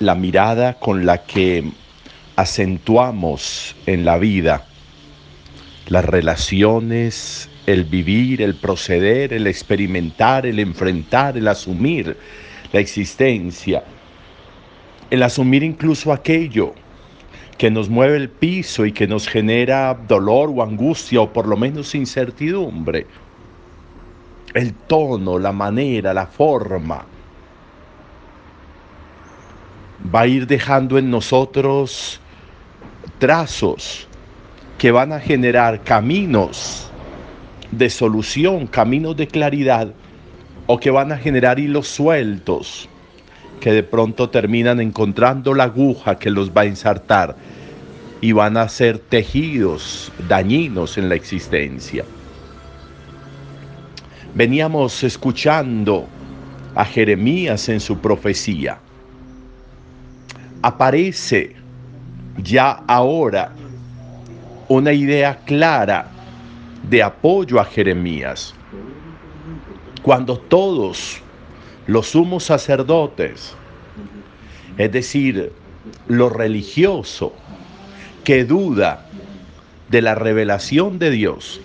la mirada con la que acentuamos en la vida las relaciones, el vivir, el proceder, el experimentar, el enfrentar, el asumir la existencia, el asumir incluso aquello que nos mueve el piso y que nos genera dolor o angustia o por lo menos incertidumbre. El tono, la manera, la forma va a ir dejando en nosotros trazos que van a generar caminos de solución, caminos de claridad, o que van a generar hilos sueltos que de pronto terminan encontrando la aguja que los va a ensartar y van a ser tejidos dañinos en la existencia. Veníamos escuchando a Jeremías en su profecía. Aparece ya ahora una idea clara de apoyo a Jeremías. Cuando todos los sumos sacerdotes, es decir, lo religioso, que duda de la revelación de Dios,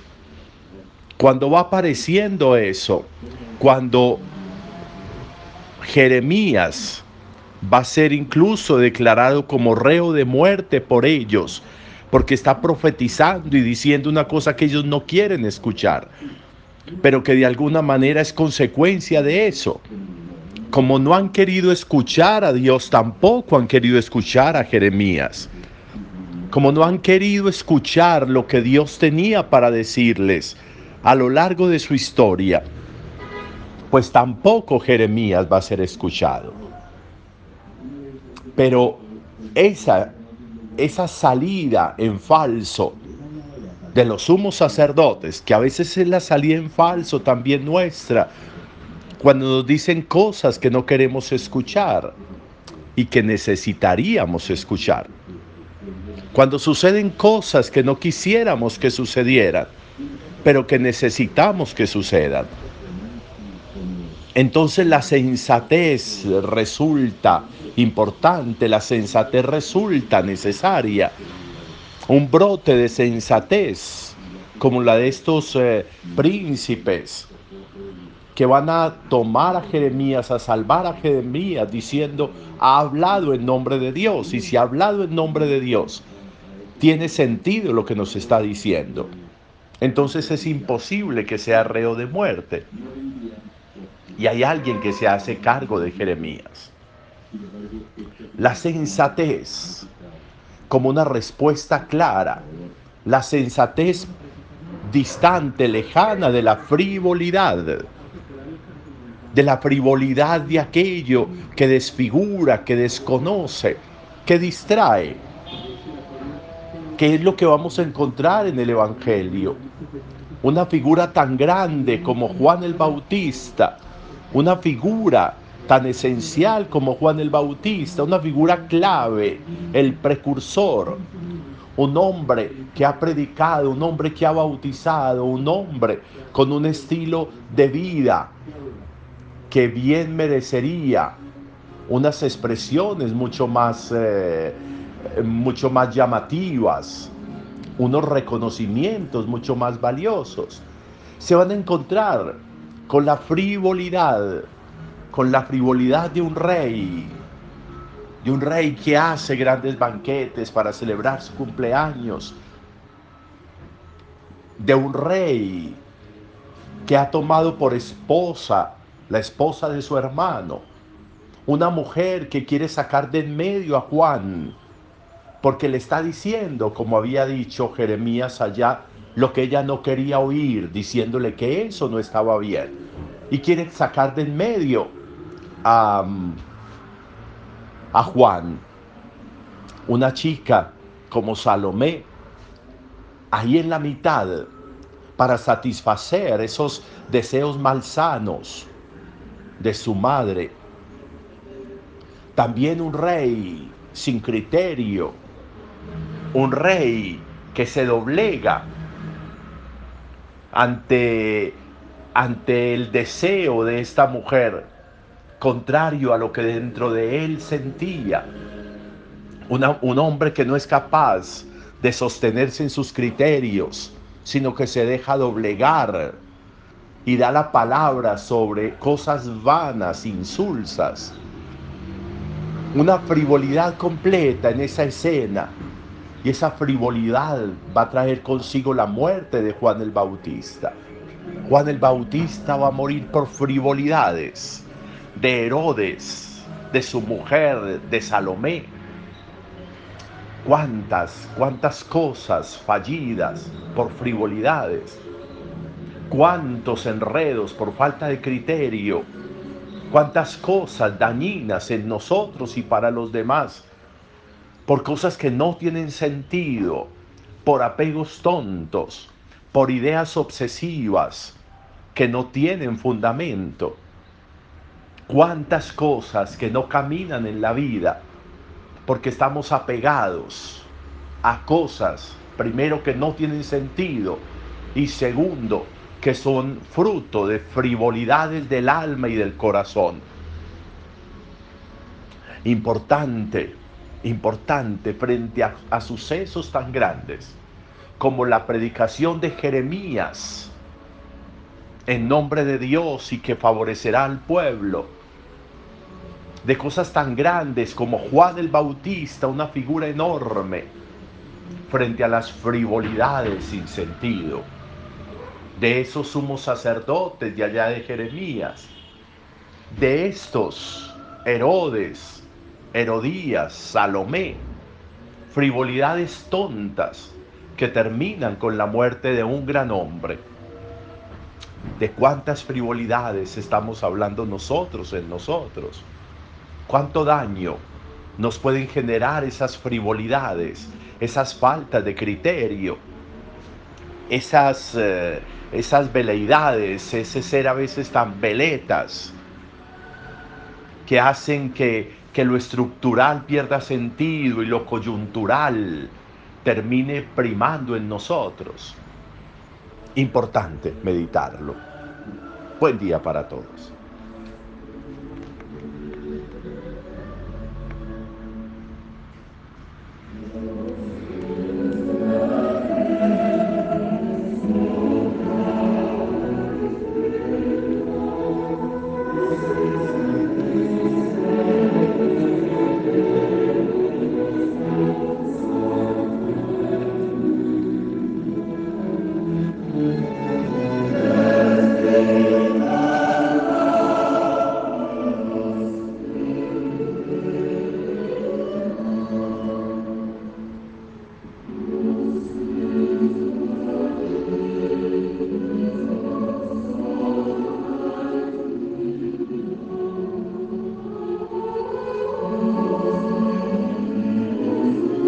cuando va apareciendo eso, cuando Jeremías va a ser incluso declarado como reo de muerte por ellos, porque está profetizando y diciendo una cosa que ellos no quieren escuchar, pero que de alguna manera es consecuencia de eso. Como no han querido escuchar a Dios, tampoco han querido escuchar a Jeremías. Como no han querido escuchar lo que Dios tenía para decirles a lo largo de su historia, pues tampoco Jeremías va a ser escuchado. Pero esa, esa salida en falso de los sumos sacerdotes, que a veces es la salida en falso también nuestra, cuando nos dicen cosas que no queremos escuchar y que necesitaríamos escuchar. Cuando suceden cosas que no quisiéramos que sucedieran, pero que necesitamos que sucedan. Entonces la sensatez resulta importante, la sensatez resulta necesaria un brote de sensatez como la de estos eh, príncipes que van a tomar a Jeremías, a salvar a Jeremías, diciendo, ha hablado en nombre de Dios. Y si ha hablado en nombre de Dios, tiene sentido lo que nos está diciendo. Entonces es imposible que sea reo de muerte. Y hay alguien que se hace cargo de Jeremías. La sensatez como una respuesta clara, la sensatez distante, lejana de la frivolidad, de la frivolidad de aquello que desfigura, que desconoce, que distrae. ¿Qué es lo que vamos a encontrar en el Evangelio? Una figura tan grande como Juan el Bautista, una figura tan esencial como Juan el Bautista, una figura clave, el precursor, un hombre que ha predicado, un hombre que ha bautizado, un hombre con un estilo de vida que bien merecería unas expresiones mucho más, eh, mucho más llamativas, unos reconocimientos mucho más valiosos. Se van a encontrar con la frivolidad con la frivolidad de un rey, de un rey que hace grandes banquetes para celebrar su cumpleaños, de un rey que ha tomado por esposa la esposa de su hermano, una mujer que quiere sacar de en medio a Juan, porque le está diciendo, como había dicho Jeremías allá, lo que ella no quería oír, diciéndole que eso no estaba bien, y quiere sacar de en medio a, Juan, una chica como Salomé, ahí en la mitad, para satisfacer esos deseos malsanos de su madre. También un rey sin criterio, un rey que se doblega ante, ante el deseo de esta mujer contrario a lo que dentro de él sentía. un hombre que no es capaz de sostenerse en sus criterios, sino que se deja doblegar y da la palabra sobre cosas vanas, insulsas. Una frivolidad completa en esa escena. Y esa frivolidad va a traer consigo la muerte de Juan el Bautista. Juan el Bautista va a morir por frivolidades de Herodes, de su mujer, de Salomé. Cuántas, cuántas cosas fallidas por frivolidades. Cuántos enredos por falta de criterio. Cuántas cosas dañinas en nosotros y para los demás. Por cosas que no tienen sentido. Por apegos tontos. Por ideas obsesivas que no tienen fundamento cuántas cosas que no caminan en la vida porque estamos apegados a cosas, primero, que no tienen sentido y segundo, que son fruto de frivolidades del alma y del corazón. Importante, importante frente a, a sucesos tan grandes como la predicación de Jeremías en nombre de Dios y que favorecerá al pueblo. De cosas tan grandes como Juan el Bautista, una figura enorme, frente a las frivolidades sin sentido. De esos sumos sacerdotes de allá de Jeremías. De estos Herodes, Herodías, Salomé. Frivolidades tontas que terminan con la muerte de un gran hombre de cuántas frivolidades estamos hablando nosotros en nosotros. Cuánto daño nos pueden generar esas frivolidades, esas faltas de criterio, esas, eh, esas veleidades, ese ser a veces tan veletas que hacen que, que lo estructural pierda sentido y lo coyuntural termine primando en nosotros importante meditarlo. Buen día para todos.